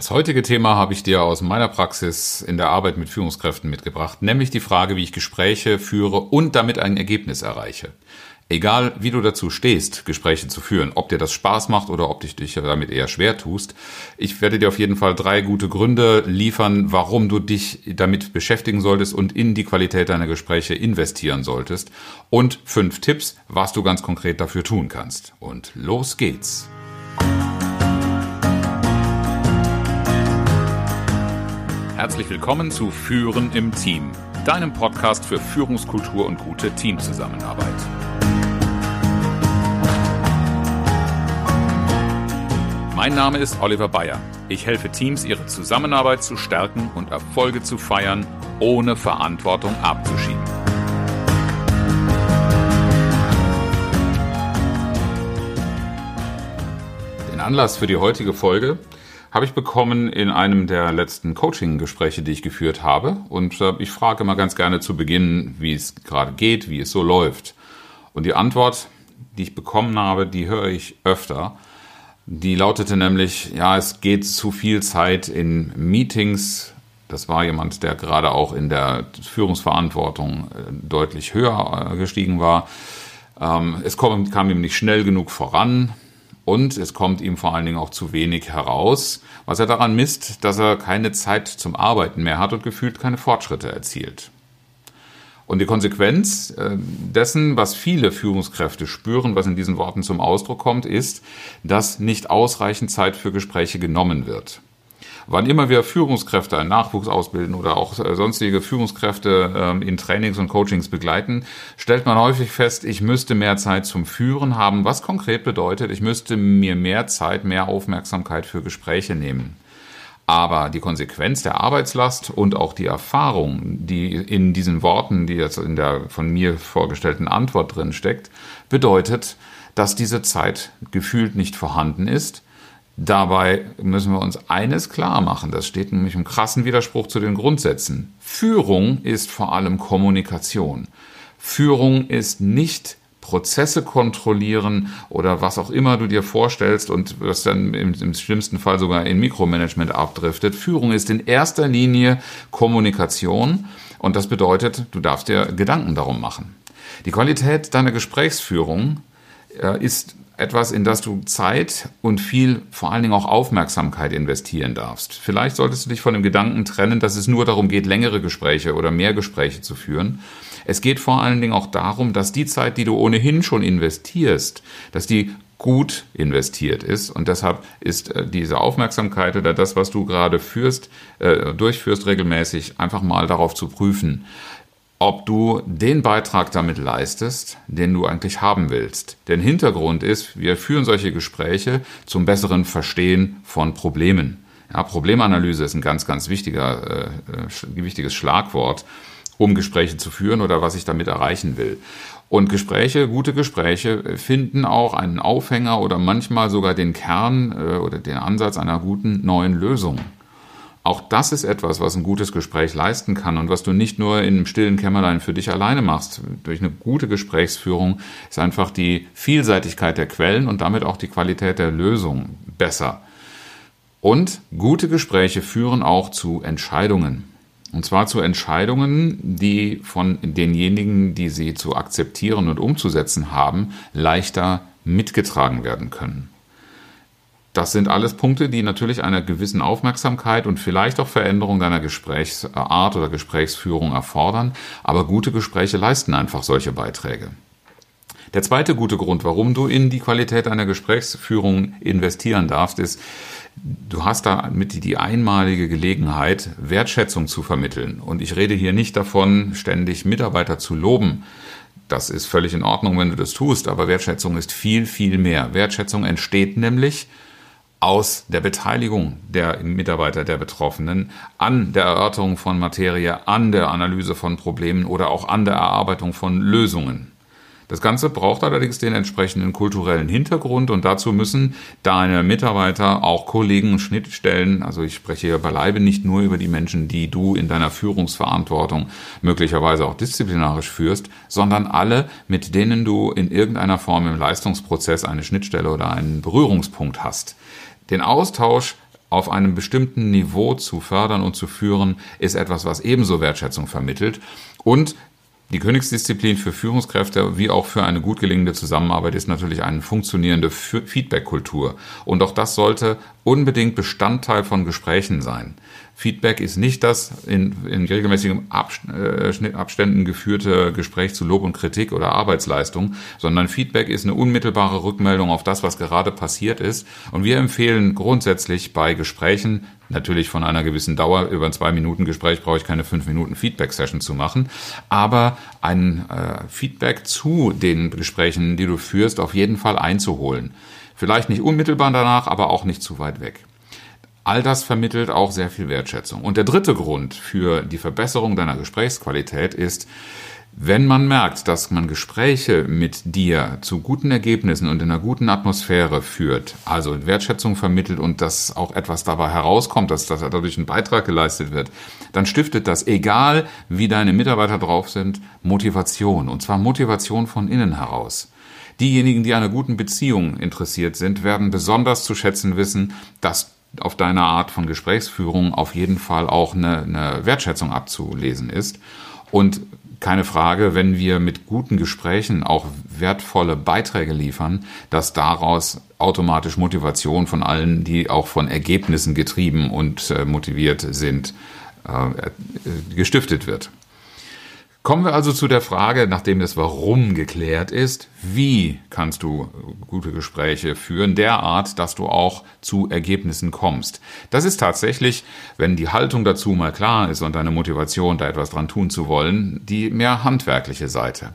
Das heutige Thema habe ich dir aus meiner Praxis in der Arbeit mit Führungskräften mitgebracht, nämlich die Frage, wie ich Gespräche führe und damit ein Ergebnis erreiche. Egal, wie du dazu stehst, Gespräche zu führen, ob dir das Spaß macht oder ob dich dich damit eher schwer tust, ich werde dir auf jeden Fall drei gute Gründe liefern, warum du dich damit beschäftigen solltest und in die Qualität deiner Gespräche investieren solltest und fünf Tipps, was du ganz konkret dafür tun kannst. Und los geht's. Herzlich willkommen zu Führen im Team, deinem Podcast für Führungskultur und gute Teamzusammenarbeit. Mein Name ist Oliver Bayer. Ich helfe Teams, ihre Zusammenarbeit zu stärken und Erfolge zu feiern, ohne Verantwortung abzuschieben. Den Anlass für die heutige Folge habe ich bekommen in einem der letzten Coaching-Gespräche, die ich geführt habe. Und äh, ich frage immer ganz gerne zu Beginn, wie es gerade geht, wie es so läuft. Und die Antwort, die ich bekommen habe, die höre ich öfter. Die lautete nämlich, ja, es geht zu viel Zeit in Meetings. Das war jemand, der gerade auch in der Führungsverantwortung äh, deutlich höher äh, gestiegen war. Ähm, es kam, kam ihm nicht schnell genug voran. Und es kommt ihm vor allen Dingen auch zu wenig heraus, was er daran misst, dass er keine Zeit zum Arbeiten mehr hat und gefühlt keine Fortschritte erzielt. Und die Konsequenz äh, dessen, was viele Führungskräfte spüren, was in diesen Worten zum Ausdruck kommt, ist, dass nicht ausreichend Zeit für Gespräche genommen wird. Wann immer wir Führungskräfte einen Nachwuchs ausbilden oder auch äh, sonstige Führungskräfte ähm, in Trainings und Coachings begleiten, stellt man häufig fest, ich müsste mehr Zeit zum Führen haben, was konkret bedeutet, ich müsste mir mehr Zeit, mehr Aufmerksamkeit für Gespräche nehmen. Aber die Konsequenz der Arbeitslast und auch die Erfahrung, die in diesen Worten, die jetzt in der von mir vorgestellten Antwort drin steckt, bedeutet, dass diese Zeit gefühlt nicht vorhanden ist, Dabei müssen wir uns eines klar machen, das steht nämlich im krassen Widerspruch zu den Grundsätzen. Führung ist vor allem Kommunikation. Führung ist nicht Prozesse kontrollieren oder was auch immer du dir vorstellst und was dann im, im, schlimmsten Fall sogar in Mikromanagement abdriftet. Führung ist in erster Linie Kommunikation und das bedeutet, du darfst dir Gedanken darum machen. Die Qualität deiner Gesprächsführung äh, ist etwas, in das du Zeit und viel, vor allen Dingen auch Aufmerksamkeit investieren darfst. Vielleicht solltest du dich von dem Gedanken trennen, dass es nur darum geht, längere Gespräche oder mehr Gespräche zu führen. Es geht vor allen Dingen auch darum, dass die Zeit, die du ohnehin schon investierst, dass die gut investiert ist. Und deshalb ist äh, diese Aufmerksamkeit oder das, was du gerade führst, äh, durchführst regelmäßig, einfach mal darauf zu prüfen ob du den Beitrag damit leistest, den du eigentlich haben willst. Denn Hintergrund ist, wir führen solche Gespräche zum besseren Verstehen von Problemen. Ja, Problemanalyse ist ein ganz, ganz wichtiger, äh, wichtiges Schlagwort, um Gespräche zu führen oder was ich damit erreichen will. Und Gespräche, gute Gespräche finden auch einen Aufhänger oder manchmal sogar den Kern äh, oder den Ansatz einer guten neuen Lösung. Auch das ist etwas, was ein gutes Gespräch leisten kann und was du nicht nur in einem stillen Kämmerlein für dich alleine machst. Durch eine gute Gesprächsführung ist einfach die Vielseitigkeit der Quellen und damit auch die Qualität der Lösung besser. Und gute Gespräche führen auch zu Entscheidungen. Und zwar zu Entscheidungen, die von denjenigen, die sie zu akzeptieren und umzusetzen haben, leichter mitgetragen werden können. Das sind alles Punkte, die natürlich einer gewissen Aufmerksamkeit und vielleicht auch Veränderung deiner Gesprächsart oder Gesprächsführung erfordern, aber gute Gespräche leisten einfach solche Beiträge. Der zweite gute Grund, warum du in die Qualität deiner Gesprächsführung investieren darfst, ist, du hast damit die einmalige Gelegenheit, Wertschätzung zu vermitteln. Und ich rede hier nicht davon, ständig Mitarbeiter zu loben. Das ist völlig in Ordnung, wenn du das tust, aber Wertschätzung ist viel, viel mehr. Wertschätzung entsteht nämlich aus der Beteiligung der Mitarbeiter der Betroffenen an der Erörterung von Materie, an der Analyse von Problemen oder auch an der Erarbeitung von Lösungen. Das Ganze braucht allerdings den entsprechenden kulturellen Hintergrund und dazu müssen deine Mitarbeiter, auch Kollegen, Schnittstellen, also ich spreche hier beileibe nicht nur über die Menschen, die du in deiner Führungsverantwortung möglicherweise auch disziplinarisch führst, sondern alle, mit denen du in irgendeiner Form im Leistungsprozess eine Schnittstelle oder einen Berührungspunkt hast den Austausch auf einem bestimmten Niveau zu fördern und zu führen, ist etwas, was ebenso Wertschätzung vermittelt. Und die Königsdisziplin für Führungskräfte wie auch für eine gut gelingende Zusammenarbeit ist natürlich eine funktionierende Feedback-Kultur. Und auch das sollte unbedingt Bestandteil von Gesprächen sein. Feedback ist nicht das in, in regelmäßigen äh, Abständen geführte Gespräch zu Lob und Kritik oder Arbeitsleistung, sondern Feedback ist eine unmittelbare Rückmeldung auf das, was gerade passiert ist. Und wir empfehlen grundsätzlich bei Gesprächen, natürlich von einer gewissen Dauer, über ein zwei Minuten Gespräch brauche ich keine fünf Minuten Feedback-Session zu machen, aber ein äh, Feedback zu den Gesprächen, die du führst, auf jeden Fall einzuholen. Vielleicht nicht unmittelbar danach, aber auch nicht zu weit weg. All das vermittelt auch sehr viel Wertschätzung. Und der dritte Grund für die Verbesserung deiner Gesprächsqualität ist, wenn man merkt, dass man Gespräche mit dir zu guten Ergebnissen und in einer guten Atmosphäre führt, also Wertschätzung vermittelt und dass auch etwas dabei herauskommt, dass, dass dadurch ein Beitrag geleistet wird, dann stiftet das, egal wie deine Mitarbeiter drauf sind, Motivation. Und zwar Motivation von innen heraus. Diejenigen, die an einer guten Beziehung interessiert sind, werden besonders zu schätzen wissen, dass auf deiner Art von Gesprächsführung auf jeden Fall auch eine, eine Wertschätzung abzulesen ist. Und keine Frage, wenn wir mit guten Gesprächen auch wertvolle Beiträge liefern, dass daraus automatisch Motivation von allen, die auch von Ergebnissen getrieben und äh, motiviert sind, äh, gestiftet wird. Kommen wir also zu der Frage, nachdem das Warum geklärt ist, wie kannst du gute Gespräche führen, derart, dass du auch zu Ergebnissen kommst. Das ist tatsächlich, wenn die Haltung dazu mal klar ist und deine Motivation, da etwas dran tun zu wollen, die mehr handwerkliche Seite.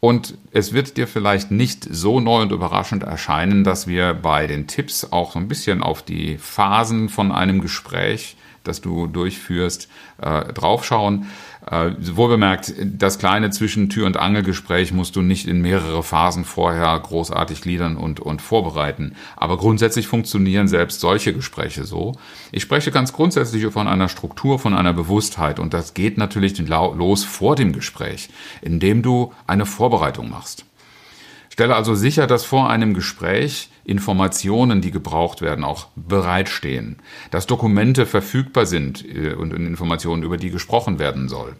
Und es wird dir vielleicht nicht so neu und überraschend erscheinen, dass wir bei den Tipps auch so ein bisschen auf die Phasen von einem Gespräch, das du durchführst, äh, draufschauen. Äh, wohl bemerkt, das kleine zwischen Tür- und Angelgespräch musst du nicht in mehrere Phasen vorher großartig gliedern und, und vorbereiten. Aber grundsätzlich funktionieren selbst solche Gespräche so. Ich spreche ganz grundsätzlich von einer Struktur, von einer Bewusstheit. Und das geht natürlich los vor dem Gespräch, indem du eine Vorbereitung machst. Stelle also sicher, dass vor einem Gespräch Informationen, die gebraucht werden, auch bereitstehen, dass Dokumente verfügbar sind äh, und Informationen, über die gesprochen werden soll.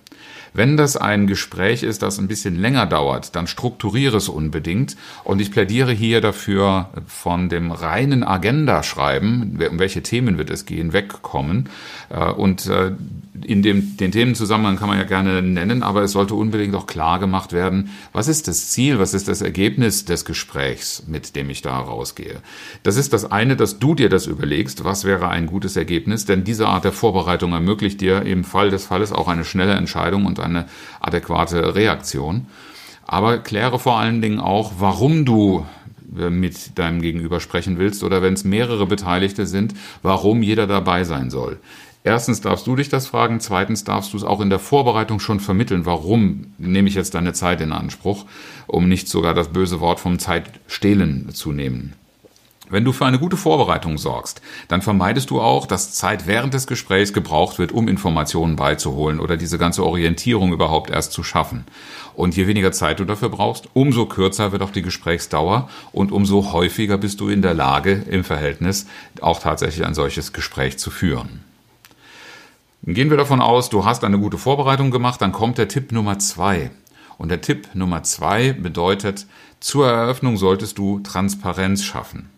Wenn das ein Gespräch ist, das ein bisschen länger dauert, dann strukturiere es unbedingt. Und ich plädiere hier dafür, von dem reinen Agenda-Schreiben, um welche Themen wird es gehen, wegkommen. Äh, und äh, in dem, den Themenzusammenhang kann man ja gerne nennen, aber es sollte unbedingt auch klar gemacht werden, was ist das Ziel, was ist das Ergebnis des Gesprächs, mit dem ich da rausgehe. Das ist das eine, dass du dir das überlegst, was wäre ein gutes Ergebnis, denn diese Art der Vorbereitung ermöglicht dir im Fall des Falles auch eine schnelle Entscheidung und eine adäquate Reaktion. Aber kläre vor allen Dingen auch, warum du äh, mit deinem Gegenüber sprechen willst oder wenn es mehrere Beteiligte sind, warum jeder dabei sein soll. Erstens darfst du dich das fragen, zweitens darfst du es auch in der Vorbereitung schon vermitteln, warum nehme ich jetzt deine Zeit in Anspruch, um nicht sogar das böse Wort vom Zeitstehlen zu nehmen. Wenn du für eine gute Vorbereitung sorgst, dann vermeidest du auch, dass Zeit während des Gesprächs gebraucht wird, um Informationen beizuholen oder diese ganze Orientierung überhaupt erst zu schaffen. Und je weniger Zeit du dafür brauchst, umso kürzer wird auch die Gesprächsdauer und umso häufiger bist du in der Lage, im Verhältnis auch tatsächlich ein solches Gespräch zu führen. Gehen wir davon aus, du hast eine gute Vorbereitung gemacht, dann kommt der Tipp Nummer zwei. Und der Tipp Nummer zwei bedeutet, zur Eröffnung solltest du Transparenz schaffen.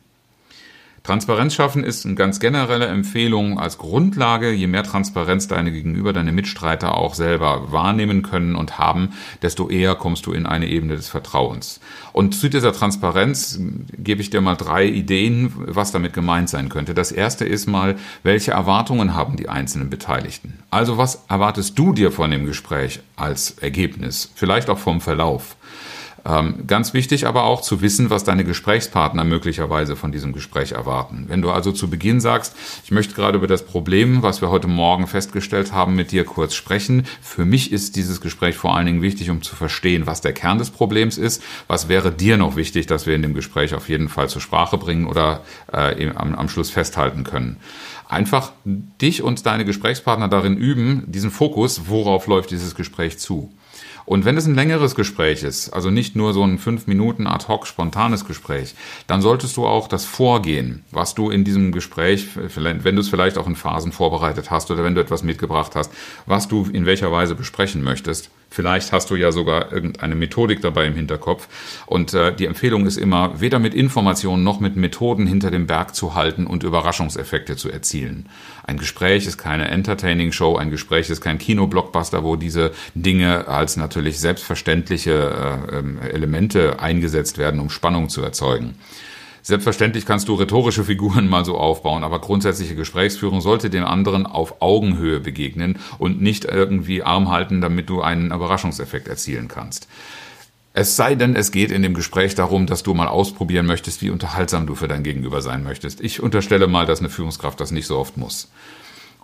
Transparenz schaffen ist eine ganz generelle Empfehlung als Grundlage. Je mehr Transparenz deine Gegenüber, deine Mitstreiter auch selber wahrnehmen können und haben, desto eher kommst du in eine Ebene des Vertrauens. Und zu dieser Transparenz gebe ich dir mal drei Ideen, was damit gemeint sein könnte. Das erste ist mal, welche Erwartungen haben die einzelnen Beteiligten? Also was erwartest du dir von dem Gespräch als Ergebnis? Vielleicht auch vom Verlauf. Ähm, ganz wichtig aber auch zu wissen, was deine Gesprächspartner möglicherweise von diesem Gespräch erwarten. Wenn du also zu Beginn sagst, ich möchte gerade über das Problem, was wir heute Morgen festgestellt haben, mit dir kurz sprechen. Für mich ist dieses Gespräch vor allen Dingen wichtig, um zu verstehen, was der Kern des Problems ist. Was wäre dir noch wichtig, dass wir in dem Gespräch auf jeden Fall zur Sprache bringen oder äh, am, am Schluss festhalten können? Einfach dich und deine Gesprächspartner darin üben, diesen Fokus, worauf läuft dieses Gespräch zu. Und wenn es ein längeres Gespräch ist, also nicht nur so ein fünf Minuten ad hoc spontanes Gespräch, dann solltest du auch das Vorgehen, was du in diesem Gespräch, wenn du es vielleicht auch in Phasen vorbereitet hast oder wenn du etwas mitgebracht hast, was du in welcher Weise besprechen möchtest, Vielleicht hast du ja sogar irgendeine Methodik dabei im Hinterkopf. Und äh, die Empfehlung ist immer, weder mit Informationen noch mit Methoden hinter dem Berg zu halten und Überraschungseffekte zu erzielen. Ein Gespräch ist keine Entertaining-Show, ein Gespräch ist kein Kino-Blockbuster, wo diese Dinge als natürlich selbstverständliche äh, ähm, Elemente eingesetzt werden, um Spannung zu erzeugen. Selbstverständlich kannst du rhetorische Figuren mal so aufbauen, aber grundsätzliche Gesprächsführung sollte dem anderen auf Augenhöhe begegnen und nicht irgendwie arm halten, damit du einen Überraschungseffekt erzielen kannst. Es sei denn, es geht in dem Gespräch darum, dass du mal ausprobieren möchtest, wie unterhaltsam du für dein Gegenüber sein möchtest. Ich unterstelle mal, dass eine Führungskraft das nicht so oft muss.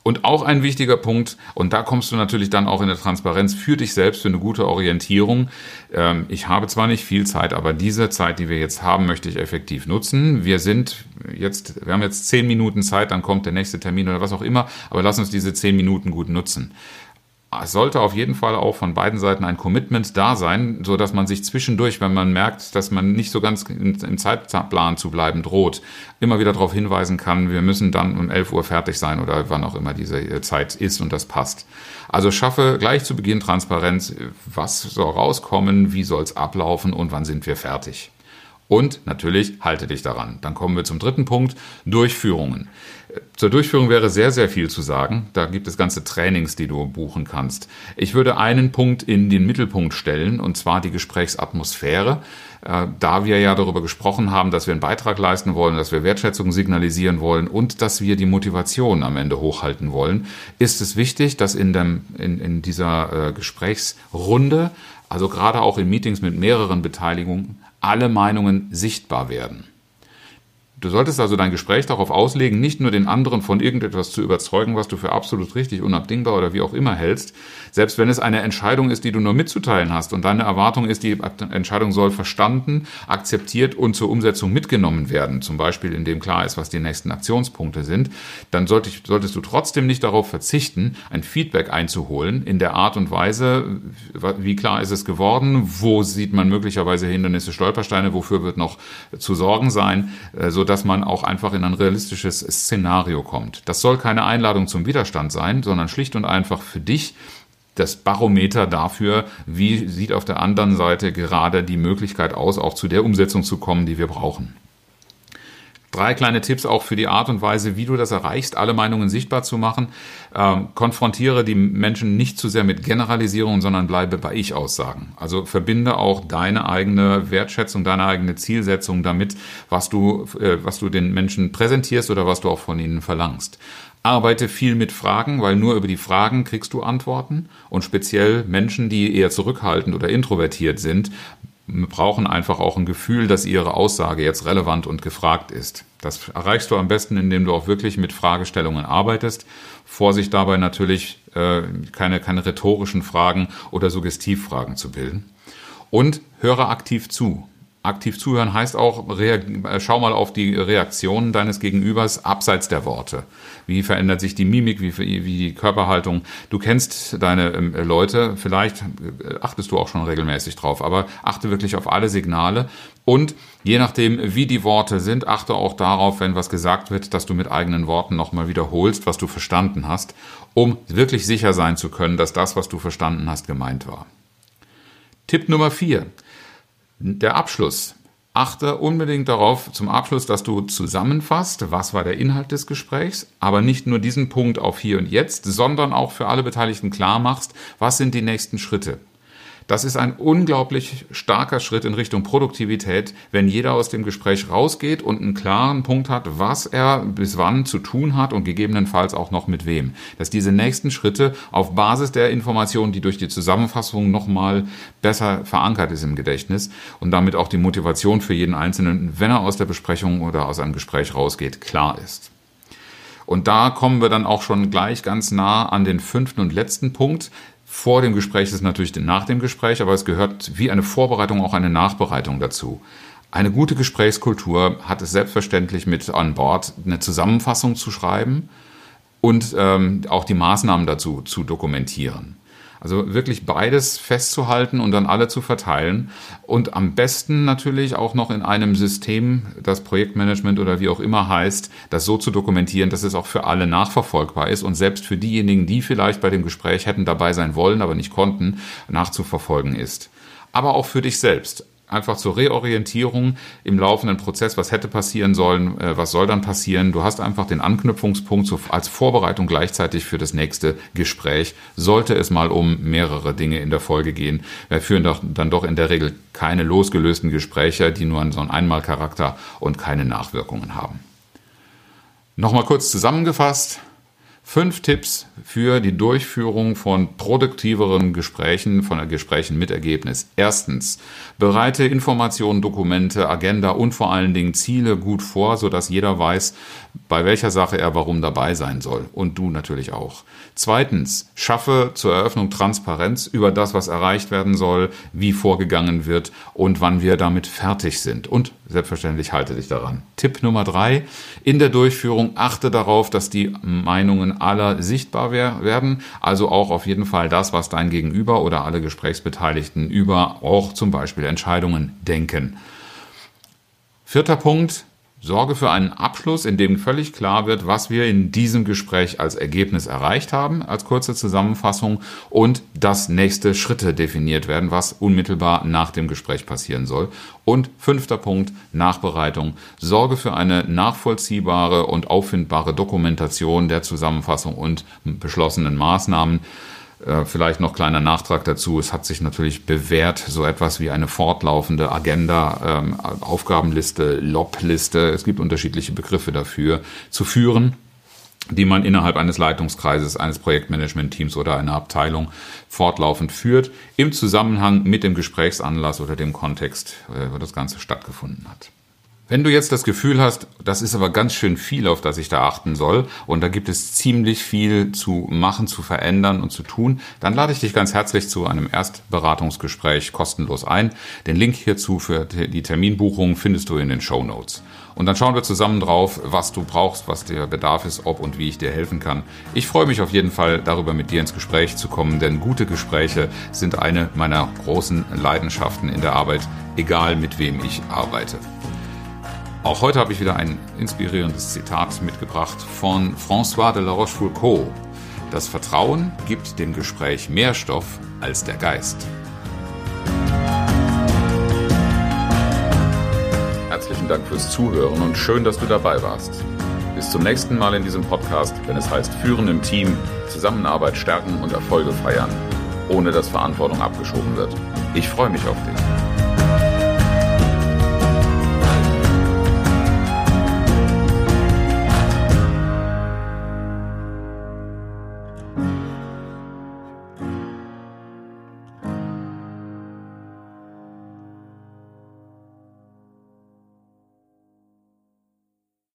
Und auch ein wichtiger Punkt, und da kommst du natürlich dann auch in der Transparenz für dich selbst, für eine gute Orientierung. Ähm, ich habe zwar nicht viel Zeit, aber diese Zeit, die wir jetzt haben, möchte ich effektiv nutzen. Wir sind jetzt, wir haben jetzt zehn Minuten Zeit, dann kommt der nächste Termin oder was auch immer, aber lass uns diese zehn Minuten gut nutzen es sollte auf jeden Fall auch von beiden Seiten ein Commitment da sein, so dass man sich zwischendurch, wenn man merkt, dass man nicht so ganz im Zeitplan zu bleiben droht, immer wieder darauf hinweisen kann, wir müssen dann um 11 Uhr fertig sein oder wann auch immer diese äh, Zeit ist und das passt. Also schaffe gleich zu Beginn Transparenz, was soll rauskommen, wie soll es ablaufen und wann sind wir fertig. Und natürlich halte dich daran. Dann kommen wir zum dritten Punkt, Durchführungen. Zur Durchführung wäre sehr, sehr viel zu sagen. Da gibt es ganze Trainings, die du buchen kannst. Ich würde einen Punkt in den Mittelpunkt stellen, und zwar die Gesprächsatmosphäre. Äh, da wir ja darüber gesprochen haben, dass wir einen Beitrag leisten wollen, dass wir Wertschätzung signalisieren wollen und dass wir die Motivation am Ende hochhalten wollen, ist es wichtig, dass in, dem, in, in dieser äh, Gesprächsrunde, also gerade auch in Meetings mit mehreren Beteiligungen, alle Meinungen sichtbar werden. Du solltest also dein Gespräch darauf auslegen, nicht nur den anderen von irgendetwas zu überzeugen, was du für absolut richtig, unabdingbar oder wie auch immer hältst, selbst wenn es eine Entscheidung ist, die du nur mitzuteilen hast und deine Erwartung ist, die Entscheidung soll verstanden, akzeptiert und zur Umsetzung mitgenommen werden, zum Beispiel indem klar ist, was die nächsten Aktionspunkte sind, dann solltest du trotzdem nicht darauf verzichten, ein Feedback einzuholen in der Art und Weise, wie klar ist es geworden, wo sieht man möglicherweise Hindernisse, Stolpersteine, wofür wird noch zu sorgen sein, äh, dass man auch einfach in ein realistisches Szenario kommt. Das soll keine Einladung zum Widerstand sein, sondern schlicht und einfach für dich das Barometer dafür, wie sieht auf der anderen Seite gerade die Möglichkeit aus, auch zu der Umsetzung zu kommen, die wir brauchen. Drei kleine Tipps auch für die Art und Weise, wie du das erreichst, alle Meinungen sichtbar zu machen. Ähm, konfrontiere die Menschen nicht zu sehr mit Generalisierungen, sondern bleibe bei Ich-Aussagen. Also verbinde auch deine eigene Wertschätzung, deine eigene Zielsetzung damit, was du, äh, was du den Menschen präsentierst oder was du auch von ihnen verlangst. Arbeite viel mit Fragen, weil nur über die Fragen kriegst du Antworten. Und speziell Menschen, die eher zurückhaltend oder introvertiert sind, brauchen einfach auch ein Gefühl, dass ihre Aussage jetzt relevant und gefragt ist. Das erreichst du am besten, indem du auch wirklich mit Fragestellungen arbeitest. Vorsicht dabei natürlich, äh, keine, keine rhetorischen Fragen oder Suggestivfragen zu bilden. Und höre aktiv zu. Aktiv zuhören heißt auch, äh, schau mal auf die Reaktionen deines Gegenübers abseits der Worte. Wie verändert sich die Mimik, wie, wie die Körperhaltung? Du kennst deine ähm, Leute, vielleicht äh, achtest du auch schon regelmäßig drauf, aber achte wirklich auf alle Signale und je nachdem, wie die Worte sind, achte auch darauf, wenn was gesagt wird, dass du mit eigenen Worten nochmal wiederholst, was du verstanden hast, um wirklich sicher sein zu können, dass das, was du verstanden hast, gemeint war. Tipp Nummer vier der Abschluss. Achte unbedingt darauf zum Abschluss, dass du zusammenfasst, was war der Inhalt des Gesprächs, aber nicht nur diesen Punkt auf hier und jetzt, sondern auch für alle Beteiligten klar machst, was sind die nächsten Schritte. Das ist ein unglaublich starker Schritt in Richtung Produktivität, wenn jeder aus dem Gespräch rausgeht und einen klaren Punkt hat, was er bis wann zu tun hat und gegebenenfalls auch noch mit wem. Dass diese nächsten Schritte auf Basis der Informationen, die durch die Zusammenfassung nochmal besser verankert ist im Gedächtnis und damit auch die Motivation für jeden Einzelnen, wenn er aus der Besprechung oder aus einem Gespräch rausgeht, klar ist. Und da kommen wir dann auch schon gleich ganz nah an den fünften und letzten Punkt, vor dem Gespräch ist natürlich nach dem Gespräch, aber es gehört wie eine Vorbereitung auch eine Nachbereitung dazu. Eine gute Gesprächskultur hat es selbstverständlich mit an Bord, eine Zusammenfassung zu schreiben und ähm, auch die Maßnahmen dazu zu dokumentieren. Also wirklich beides festzuhalten und dann alle zu verteilen. Und am besten natürlich auch noch in einem System, das Projektmanagement oder wie auch immer heißt, das so zu dokumentieren, dass es auch für alle nachverfolgbar ist und selbst für diejenigen, die vielleicht bei dem Gespräch hätten dabei sein wollen, aber nicht konnten, nachzuverfolgen ist. Aber auch für dich selbst einfach zur Reorientierung im laufenden Prozess, was hätte passieren sollen, äh, was soll dann passieren. Du hast einfach den Anknüpfungspunkt als Vorbereitung gleichzeitig für das nächste Gespräch. Sollte es mal um mehrere Dinge in der Folge gehen, wir führen doch, dann doch in der Regel keine losgelösten Gespräche, die nur so einen Einmalcharakter und keine Nachwirkungen haben. Nochmal kurz zusammengefasst. Fünf Tipps für die Durchführung von produktiveren Gesprächen, von Gesprächen mit Ergebnis. Erstens, bereite Informationen, Dokumente, Agenda und vor allen Dingen Ziele gut vor, sodass jeder weiß, bei welcher Sache er warum dabei sein soll. Und du natürlich auch. Zweitens, schaffe zur Eröffnung Transparenz über das, was erreicht werden soll, wie vorgegangen wird und wann wir damit fertig sind. Und selbstverständlich halte dich daran. Tipp Nummer drei, in der Durchführung achte darauf, dass die Meinungen aller sichtbar werden. Also auch auf jeden Fall das, was dein Gegenüber oder alle Gesprächsbeteiligten über auch zum Beispiel Entscheidungen denken. Vierter Punkt, Sorge für einen Abschluss, in dem völlig klar wird, was wir in diesem Gespräch als Ergebnis erreicht haben, als kurze Zusammenfassung und dass nächste Schritte definiert werden, was unmittelbar nach dem Gespräch passieren soll. Und fünfter Punkt, Nachbereitung. Sorge für eine nachvollziehbare und auffindbare Dokumentation der Zusammenfassung und beschlossenen Maßnahmen. Äh, vielleicht noch kleiner Nachtrag dazu. Es hat sich natürlich bewährt, so etwas wie eine fortlaufende Agenda, ähm, Aufgabenliste, Lob-Liste, es gibt unterschiedliche Begriffe dafür, zu führen die man innerhalb eines Leitungskreises, eines Projektmanagement-Teams oder einer Abteilung fortlaufend führt, im Zusammenhang mit dem Gesprächsanlass oder dem Kontext, äh, wo das Ganze stattgefunden hat. Wenn du jetzt das Gefühl hast, das ist aber ganz schön viel, auf das ich da achten soll, und da gibt es ziemlich viel zu machen, zu verändern und zu tun, dann lade ich dich ganz herzlich zu einem Erstberatungsgespräch kostenlos ein. Den Link hierzu für die Terminbuchung findest du in den Show Notes. Und dann schauen wir zusammen drauf, was du brauchst, was der Bedarf ist, ob und wie ich dir helfen kann. Ich freue mich auf jeden Fall darüber, mit dir ins Gespräch zu kommen, denn gute Gespräche sind eine meiner großen Leidenschaften in der Arbeit, egal mit wem ich arbeite. Auch heute habe ich wieder ein inspirierendes Zitat mitgebracht von François de la Rochefoucauld. Das Vertrauen gibt dem Gespräch mehr Stoff als der Geist. Herzlichen Dank fürs Zuhören und schön, dass du dabei warst. Bis zum nächsten Mal in diesem Podcast, wenn es heißt Führen im Team, Zusammenarbeit stärken und Erfolge feiern, ohne dass Verantwortung abgeschoben wird. Ich freue mich auf dich.